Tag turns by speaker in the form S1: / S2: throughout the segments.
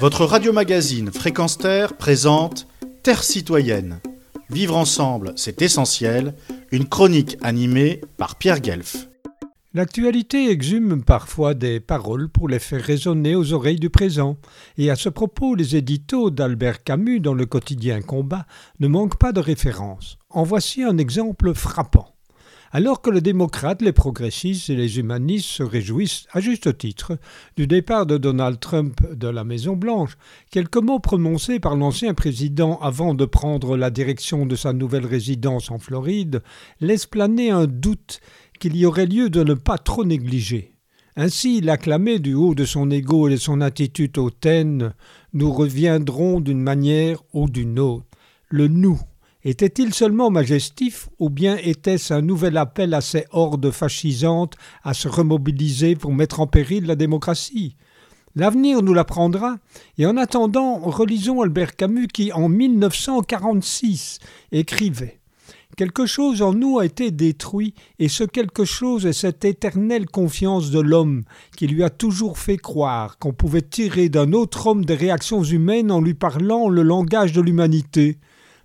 S1: Votre radio-magazine Fréquence Terre présente Terre citoyenne. Vivre ensemble, c'est essentiel. Une chronique animée par Pierre Guelf.
S2: L'actualité exhume parfois des paroles pour les faire résonner aux oreilles du présent. Et à ce propos, les éditos d'Albert Camus dans le quotidien Combat ne manquent pas de références. En voici un exemple frappant. Alors que les démocrates, les progressistes et les humanistes se réjouissent, à juste titre, du départ de Donald Trump de la Maison-Blanche, quelques mots prononcés par l'ancien président avant de prendre la direction de sa nouvelle résidence en Floride laissent planer un doute qu'il y aurait lieu de ne pas trop négliger. Ainsi, il acclamait du haut de son ego et de son attitude hautaine Nous reviendrons d'une manière ou d'une autre. Le nous était-il seulement majestif ou bien était-ce un nouvel appel à ces hordes fascisantes à se remobiliser pour mettre en péril la démocratie? L'avenir nous l'apprendra, et en attendant, relisons Albert Camus qui, en 1946, écrivait Quelque chose en nous a été détruit, et ce quelque chose est cette éternelle confiance de l'homme qui lui a toujours fait croire qu'on pouvait tirer d'un autre homme des réactions humaines en lui parlant le langage de l'humanité.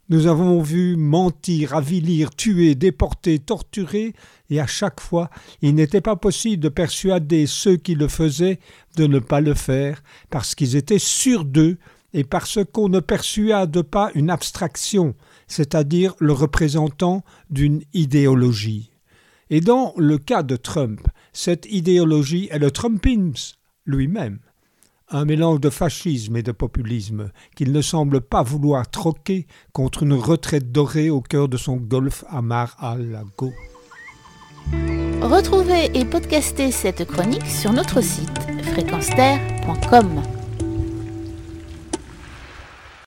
S2: Nous avons vu mentir, avilir, tuer, déporter, torturer, et à chaque fois il n'était pas possible de persuader ceux qui le faisaient de ne pas le faire, parce qu'ils étaient sûrs d'eux, et parce qu'on ne persuade pas une abstraction, c'est-à-dire le représentant d'une idéologie. Et dans le cas de Trump, cette idéologie est le Trumpisme lui-même un mélange de fascisme et de populisme qu'il ne semble pas vouloir troquer contre une retraite dorée au cœur de son golfe à Mar-a-Lago.
S3: Retrouvez et podcastez cette chronique sur notre site fréquenceterre.com.